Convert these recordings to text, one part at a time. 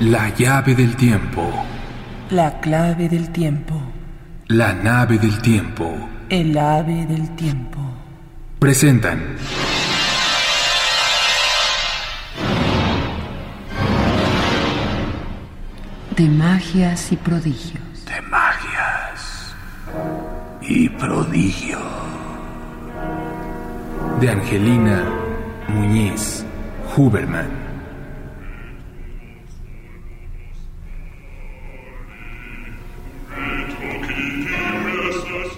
La llave del tiempo. La clave del tiempo. La nave del tiempo. El ave del tiempo. Presentan. De magias y prodigios. De magias y prodigios. De Angelina Muñiz Huberman.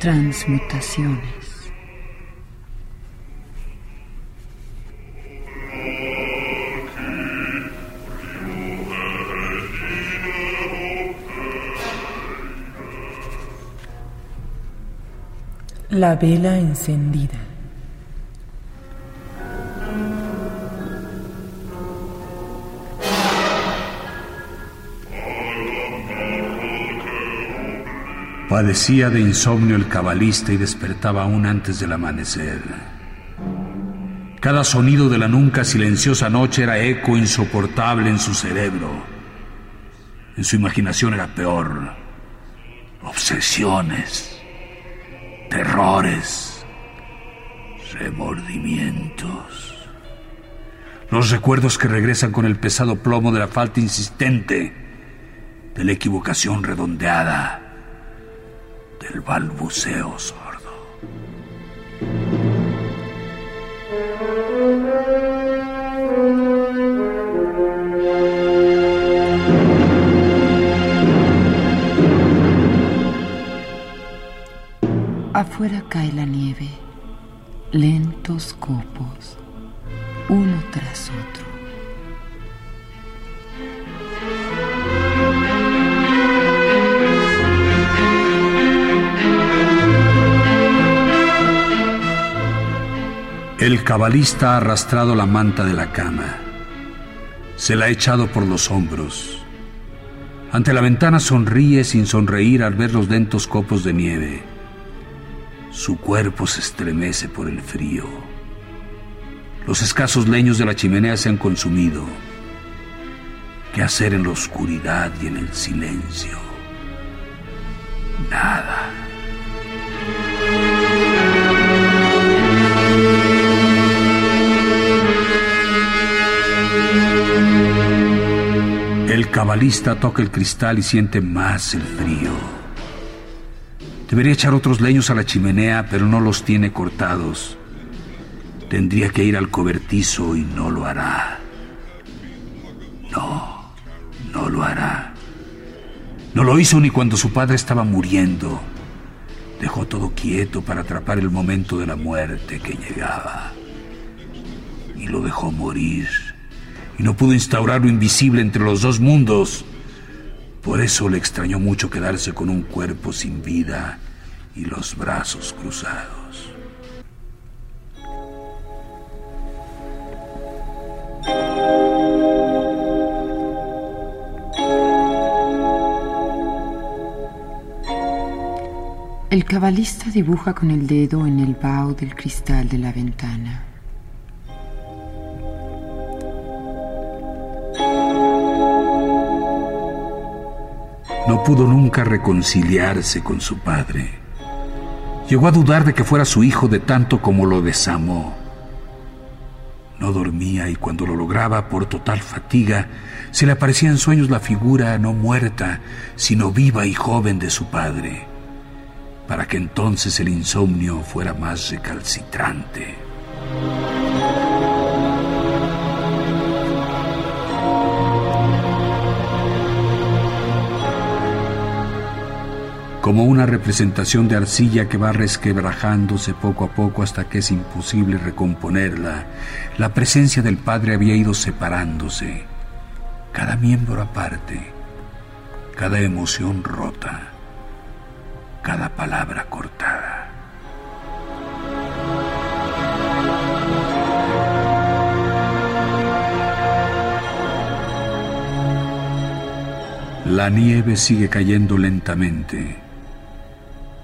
Transmutaciones. La vela encendida. Padecía de insomnio el cabalista y despertaba aún antes del amanecer. Cada sonido de la nunca silenciosa noche era eco insoportable en su cerebro. En su imaginación era peor. Obsesiones, terrores, remordimientos. Los recuerdos que regresan con el pesado plomo de la falta insistente, de la equivocación redondeada del balbuceo sordo. Afuera cae la nieve, lentos copos, uno tras otro. El cabalista ha arrastrado la manta de la cama. Se la ha echado por los hombros. Ante la ventana sonríe sin sonreír al ver los lentos copos de nieve. Su cuerpo se estremece por el frío. Los escasos leños de la chimenea se han consumido. ¿Qué hacer en la oscuridad y en el silencio? Nada. El cabalista toca el cristal y siente más el frío. Debería echar otros leños a la chimenea, pero no los tiene cortados. Tendría que ir al cobertizo y no lo hará. No, no lo hará. No lo hizo ni cuando su padre estaba muriendo. Dejó todo quieto para atrapar el momento de la muerte que llegaba. Y lo dejó morir y no pudo instaurar lo invisible entre los dos mundos. Por eso le extrañó mucho quedarse con un cuerpo sin vida y los brazos cruzados. El cabalista dibuja con el dedo en el vaho del cristal de la ventana. Pudo nunca reconciliarse con su padre. Llegó a dudar de que fuera su hijo de tanto como lo desamó. No dormía y cuando lo lograba por total fatiga, se le aparecía en sueños la figura no muerta, sino viva y joven de su padre, para que entonces el insomnio fuera más recalcitrante. Como una representación de arcilla que va resquebrajándose poco a poco hasta que es imposible recomponerla. La presencia del Padre había ido separándose, cada miembro aparte, cada emoción rota, cada palabra cortada. La nieve sigue cayendo lentamente.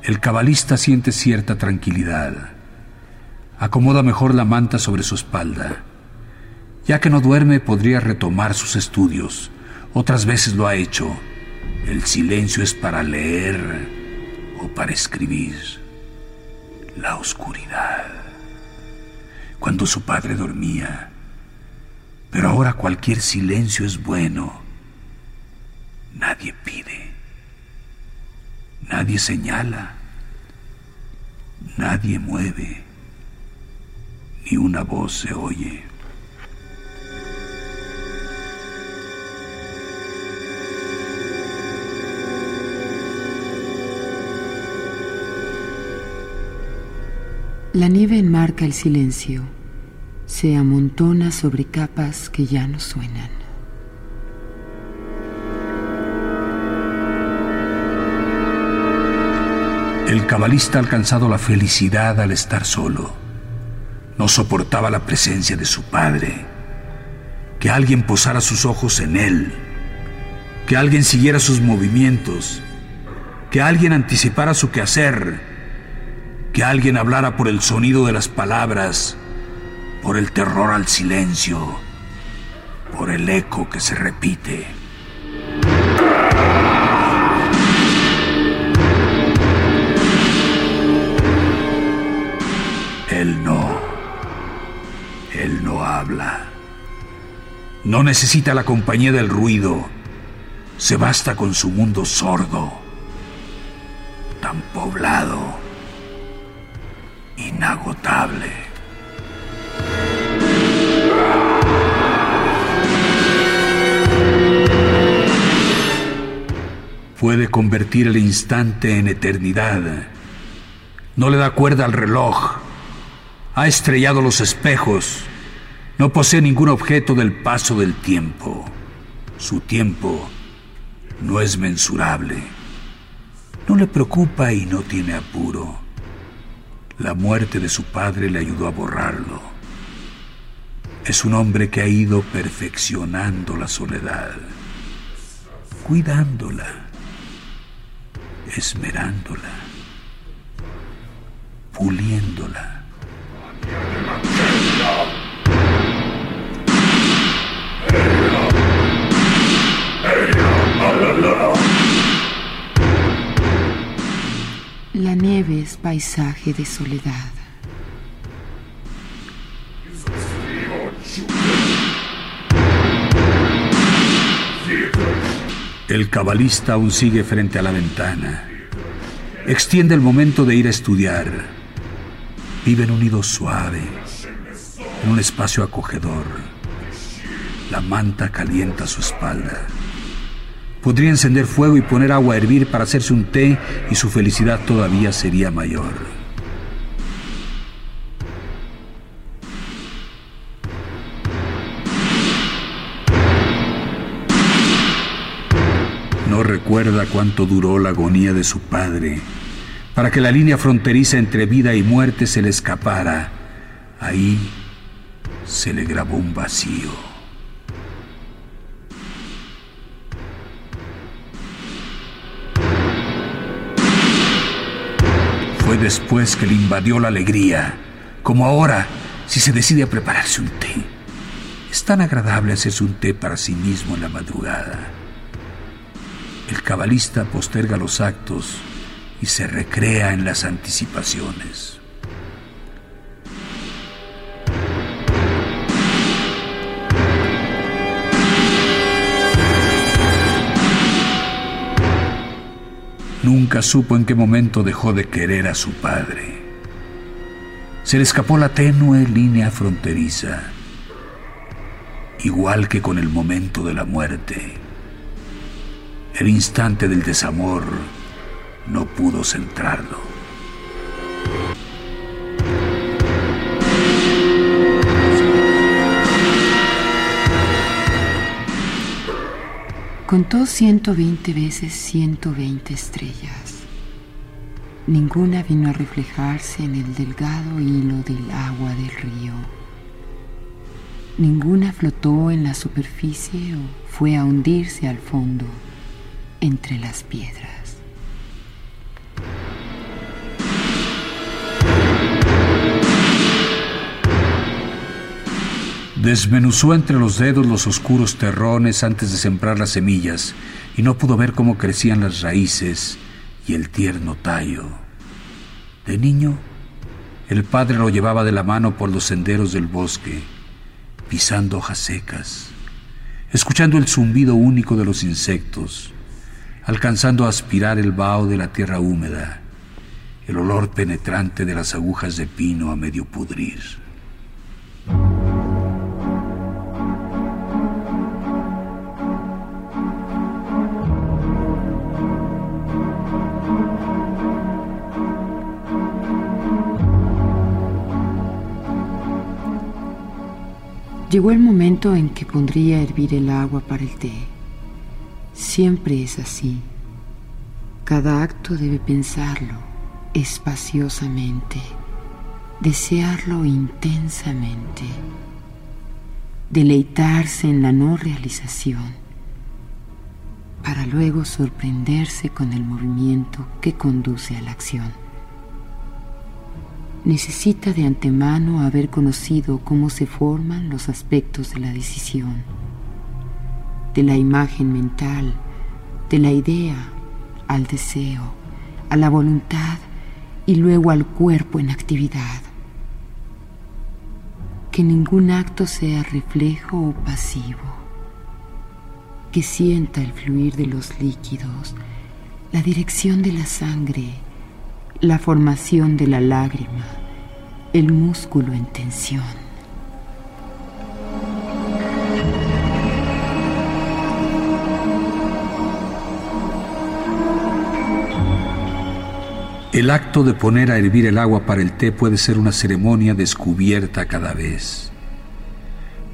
El cabalista siente cierta tranquilidad. Acomoda mejor la manta sobre su espalda. Ya que no duerme, podría retomar sus estudios Otras veces lo ha hecho. El silencio es para leer o para escribir. La oscuridad. Cuando su padre dormía. Pero ahora cualquier silencio es bueno. Nadie pide. Nadie señala. Nadie mueve. Ni una voz se oye. La nieve enmarca el silencio, se amontona sobre capas que ya no suenan. El cabalista ha alcanzado la felicidad al estar solo. No soportaba la presencia de su padre. Que alguien posara sus ojos en él. Que alguien siguiera sus movimientos. Que alguien anticipara su quehacer. Que alguien hablara por el sonido de las palabras. Por el terror al silencio. Por el eco que se repite. Él no habla. No necesita la compañía del ruido. Se basta con su mundo sordo, tan poblado, inagotable. Puede convertir el instante en eternidad. No le da cuerda al reloj. Ha estrellado los espejos. No posee ningún objeto del paso del tiempo. Su tiempo no es mensurable. No le preocupa y no tiene apuro. La muerte de su padre le ayudó a borrarlo. Es un hombre que ha ido perfeccionando la soledad, cuidándola, esmerándola, puliéndola. La nieve es paisaje de soledad. El cabalista aún sigue frente a la ventana. Extiende el momento de ir a estudiar. Vive en un nido suave, en un espacio acogedor. La manta calienta su espalda. Podría encender fuego y poner agua a hervir para hacerse un té y su felicidad todavía sería mayor. No recuerda cuánto duró la agonía de su padre para que la línea fronteriza entre vida y muerte se le escapara. Ahí se le grabó un vacío. Después que le invadió la alegría, como ahora si se decide a prepararse un té. Es tan agradable hacerse un té para sí mismo en la madrugada. El cabalista posterga los actos y se recrea en las anticipaciones. Nunca supo en qué momento dejó de querer a su padre. Se le escapó la tenue línea fronteriza, igual que con el momento de la muerte. El instante del desamor no pudo centrarlo. Contó 120 veces 120 estrellas. Ninguna vino a reflejarse en el delgado hilo del agua del río. Ninguna flotó en la superficie o fue a hundirse al fondo entre las piedras. Desmenuzó entre los dedos los oscuros terrones antes de sembrar las semillas y no pudo ver cómo crecían las raíces y el tierno tallo. De niño, el padre lo llevaba de la mano por los senderos del bosque, pisando hojas secas, escuchando el zumbido único de los insectos, alcanzando a aspirar el vaho de la tierra húmeda, el olor penetrante de las agujas de pino a medio pudrir. Llegó el momento en que pondría a hervir el agua para el té. Siempre es así. Cada acto debe pensarlo espaciosamente, desearlo intensamente, deleitarse en la no realización, para luego sorprenderse con el movimiento que conduce a la acción necesita de antemano haber conocido cómo se forman los aspectos de la decisión, de la imagen mental, de la idea al deseo, a la voluntad y luego al cuerpo en actividad. Que ningún acto sea reflejo o pasivo, que sienta el fluir de los líquidos, la dirección de la sangre, la formación de la lágrima, el músculo en tensión. El acto de poner a hervir el agua para el té puede ser una ceremonia descubierta cada vez.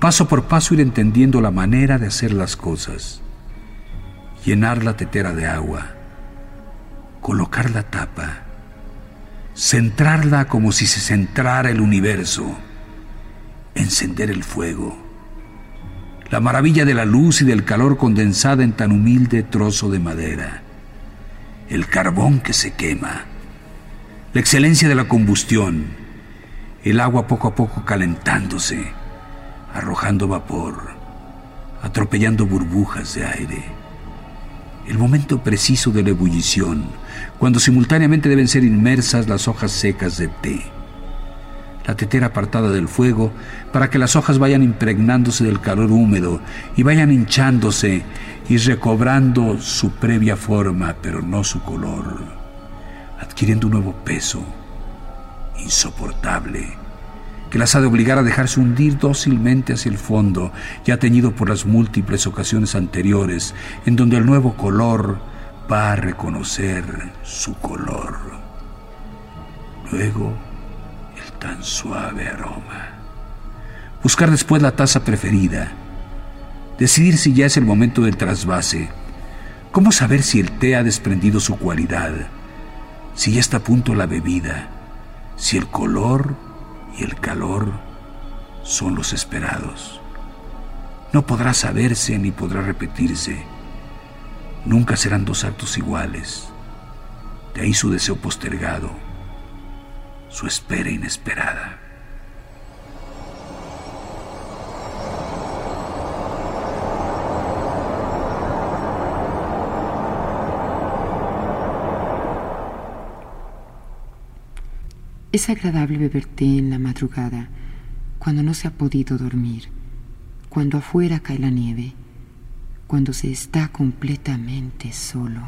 Paso por paso ir entendiendo la manera de hacer las cosas. Llenar la tetera de agua. Colocar la tapa centrarla como si se centrara el universo, encender el fuego, la maravilla de la luz y del calor condensada en tan humilde trozo de madera, el carbón que se quema, la excelencia de la combustión, el agua poco a poco calentándose, arrojando vapor, atropellando burbujas de aire. El momento preciso de la ebullición, cuando simultáneamente deben ser inmersas las hojas secas de té. La tetera apartada del fuego para que las hojas vayan impregnándose del calor húmedo y vayan hinchándose y recobrando su previa forma, pero no su color, adquiriendo un nuevo peso insoportable que las ha de obligar a dejarse hundir dócilmente hacia el fondo, ya teñido por las múltiples ocasiones anteriores, en donde el nuevo color va a reconocer su color. Luego, el tan suave aroma. Buscar después la taza preferida. Decidir si ya es el momento del trasvase. ¿Cómo saber si el té ha desprendido su cualidad? Si ya está a punto la bebida. Si el color y el calor son los esperados. No podrá saberse ni podrá repetirse. Nunca serán dos actos iguales. De ahí su deseo postergado, su espera inesperada. Es agradable beber té en la madrugada, cuando no se ha podido dormir, cuando afuera cae la nieve, cuando se está completamente solo,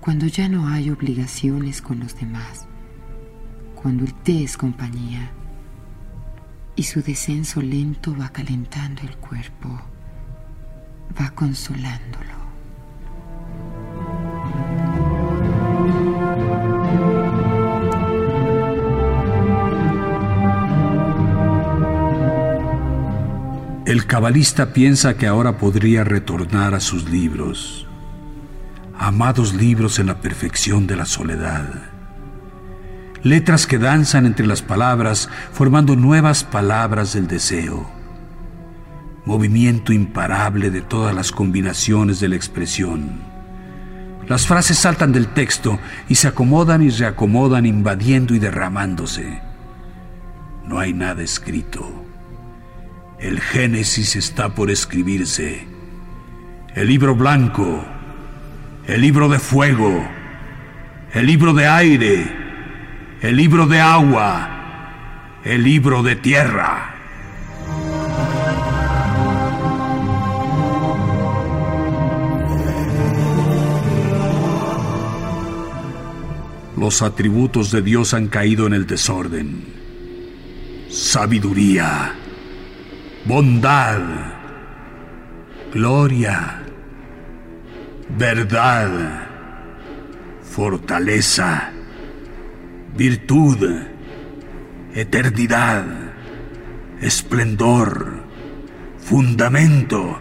cuando ya no hay obligaciones con los demás, cuando el té es compañía y su descenso lento va calentando el cuerpo, va consolándolo. El cabalista piensa que ahora podría retornar a sus libros, amados libros en la perfección de la soledad. Letras que danzan entre las palabras, formando nuevas palabras del deseo. Movimiento imparable de todas las combinaciones de la expresión. Las frases saltan del texto y se acomodan y reacomodan invadiendo y derramándose. No hay nada escrito El Génesis está por escribirse. El libro blanco, el libro de fuego, el libro de aire, el libro de agua, el libro de tierra. Los atributos de Dios han caído en el desorden. Sabiduría, bondad, gloria, verdad, fortaleza, virtud, eternidad, esplendor, fundamento,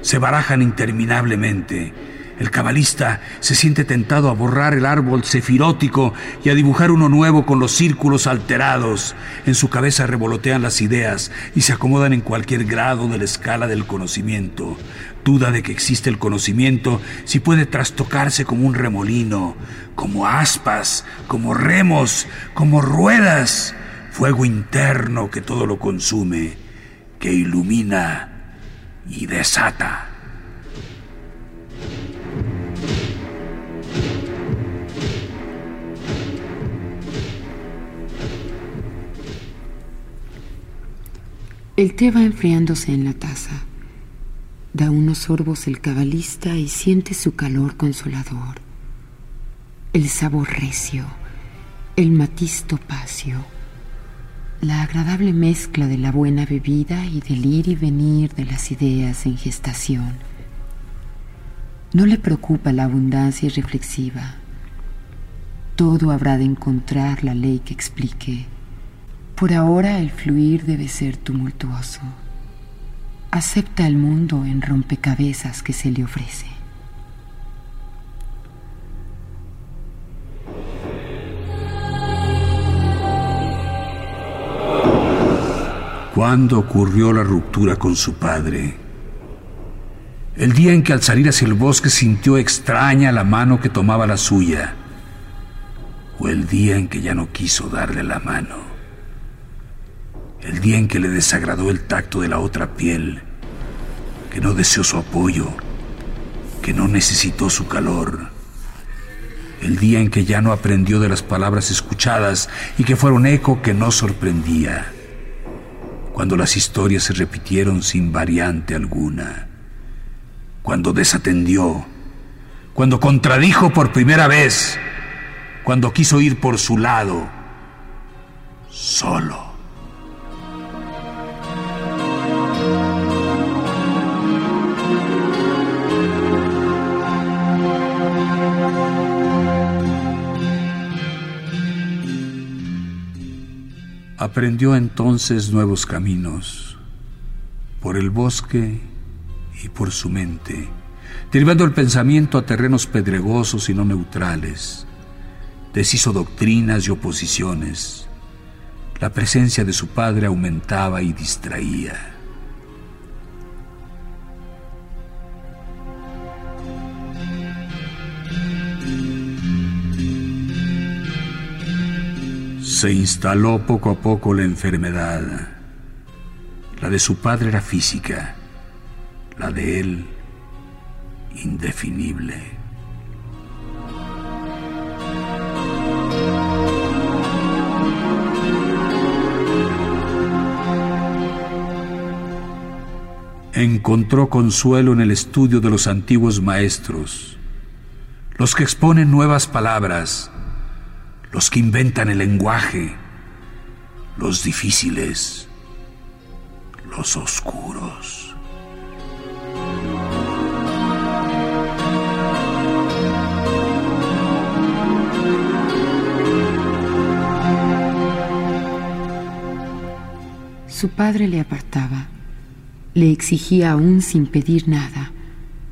se barajan interminablemente el cabalista se siente tentado a borrar el árbol cefirótico y a dibujar uno nuevo con los círculos alterados. En su cabeza revolotean las ideas y se acomodan en cualquier grado de la escala del conocimiento. Duda de que existe el conocimiento si puede trastocarse como un remolino, como aspas, como remos, como ruedas. Fuego interno que todo lo consume, que ilumina y desata. El té va enfriándose en la taza. Da unos sorbos el cabalista y siente su calor consolador. El sabor recio, el matiz topacio, la agradable mezcla de la buena bebida y del ir y venir de las ideas en gestación. No le preocupa la abundancia irreflexiva. Todo habrá de encontrar la ley que explique por ahora el fluir debe ser tumultuoso. Acepta el mundo en rompecabezas que se le ofrece. ¿Cuándo ocurrió la ruptura con su padre? El día en que al salir hacia el bosque sintió extraña la mano que tomaba la suya. O el día en que ya no quiso darle la mano el día en que le desagradó el tacto de la otra piel, que no deseó su apoyo, que no necesitó su calor, el día en que ya no aprendió de las palabras escuchadas y que fueron eco que no sorprendía, cuando las historias se repitieron sin variante alguna, cuando desatendió, cuando contradijo por primera vez, cuando quiso ir por su lado, solo. Aprendió entonces nuevos caminos, por el bosque y por su mente, derivando el pensamiento a terrenos pedregosos y no neutrales. Deshizo doctrinas y oposiciones. La presencia de su padre aumentaba y distraía. Se instaló poco a poco la enfermedad. La de su padre era física, la de él indefinible. Encontró consuelo en el estudio de los antiguos maestros, los que exponen nuevas palabras, los que inventan el lenguaje, los difíciles, los oscuros. Su padre le apartaba, le exigía aún sin pedir nada,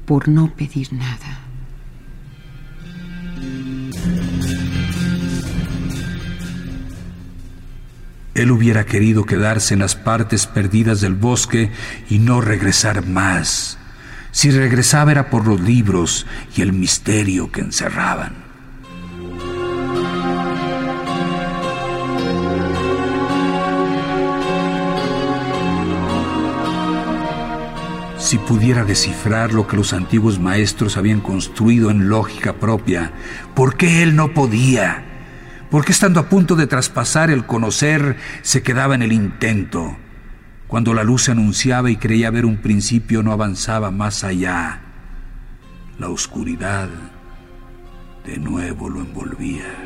por no pedir nada. Él hubiera querido quedarse en las partes perdidas del bosque y no regresar más. Si regresaba era por los libros y el misterio que encerraban. Si pudiera descifrar lo que los antiguos maestros habían construido en lógica propia, ¿por qué él no podía? ¿Por qué estando a punto de traspasar el conocer se quedaba en el intento? Cuando la luz se anunciaba y creía ver un principio no avanzaba más allá. La oscuridad de nuevo lo envolvía.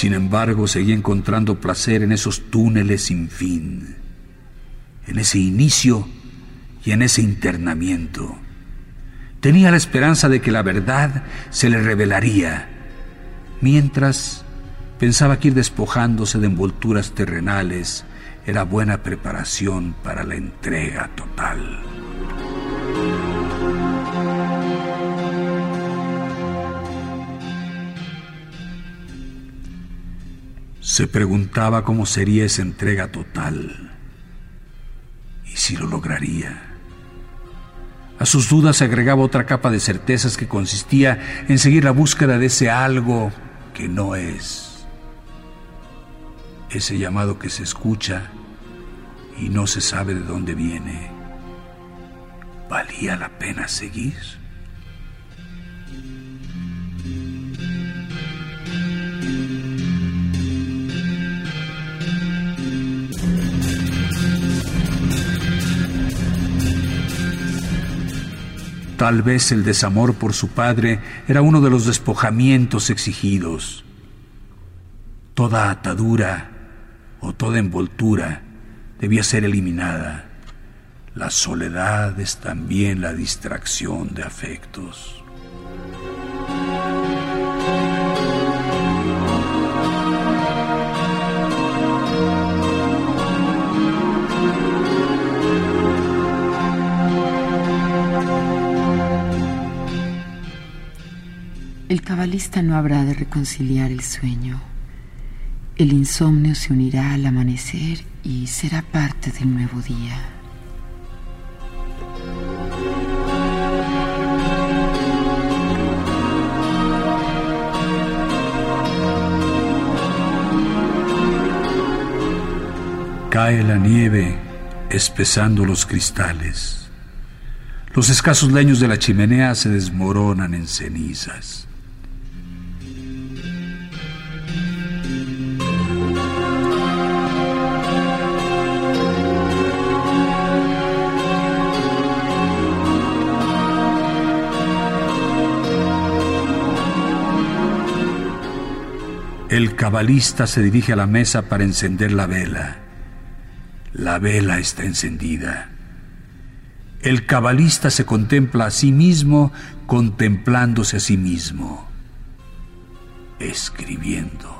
Sin embargo seguía encontrando placer en esos túneles sin fin, en ese inicio y en ese internamiento. Tenía la esperanza de que la verdad se le revelaría, mientras pensaba que ir despojándose de envolturas terrenales era buena preparación para la entrega total. Se preguntaba cómo sería esa entrega total y si lo lograría. A sus dudas se agregaba otra capa de certezas que consistía en seguir la búsqueda de ese algo que no es. Ese llamado que se escucha y no se sabe de dónde viene. ¿Valía la pena seguir? Tal vez el desamor por su padre era uno de los despojamientos exigidos. Toda atadura o toda envoltura debía ser eliminada. La soledad es también la distracción de afectos. Cabalista no habrá de reconciliar el sueño. El insomnio se unirá al amanecer y será parte del nuevo día. Cae la nieve espesando los cristales. Los escasos leños de la chimenea se desmoronan en cenizas. El cabalista se dirige a la mesa para encender la vela. La vela está encendida. El cabalista se contempla a sí mismo contemplándose a sí mismo, escribiendo.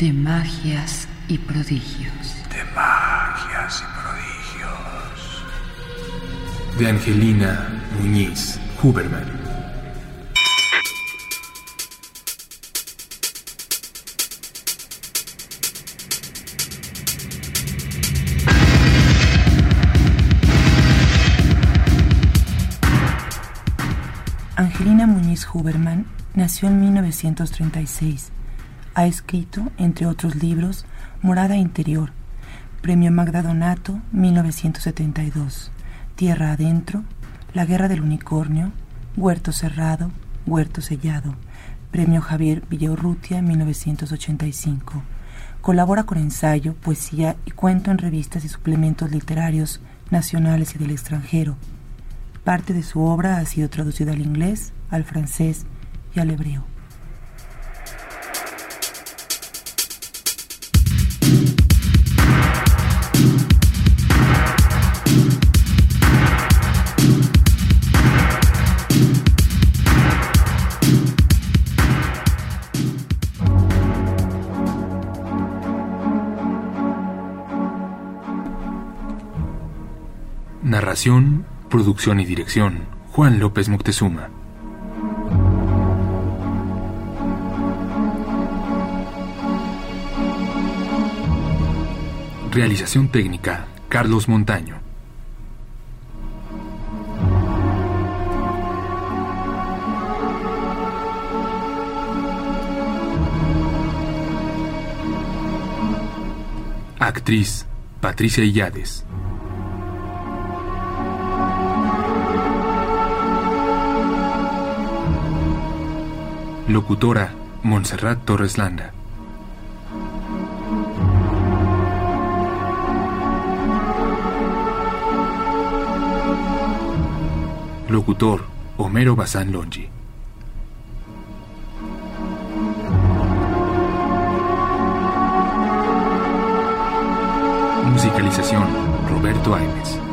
De magias y prodigios. De magias y prodigios. de Angelina Muñiz Huberman. Angelina Muñiz Huberman nació en 1936. Ha escrito, entre otros libros, Morada Interior, Premio Magda Donato, 1972, Tierra Adentro, La Guerra del Unicornio, Huerto Cerrado, Huerto Sellado, Premio Javier Villaurrutia 1985. Colabora con ensayo, poesía y cuento en revistas y suplementos literarios nacionales y del extranjero. Parte de su obra ha sido traducida al inglés, al francés y al hebreo. Producción y dirección, Juan López Moctezuma. Realización técnica, Carlos Montaño. Actriz, Patricia Illades. Locutora, Montserrat Torres Landa. Locutor, Homero Bazán Longi. Musicalización, Roberto Aimes.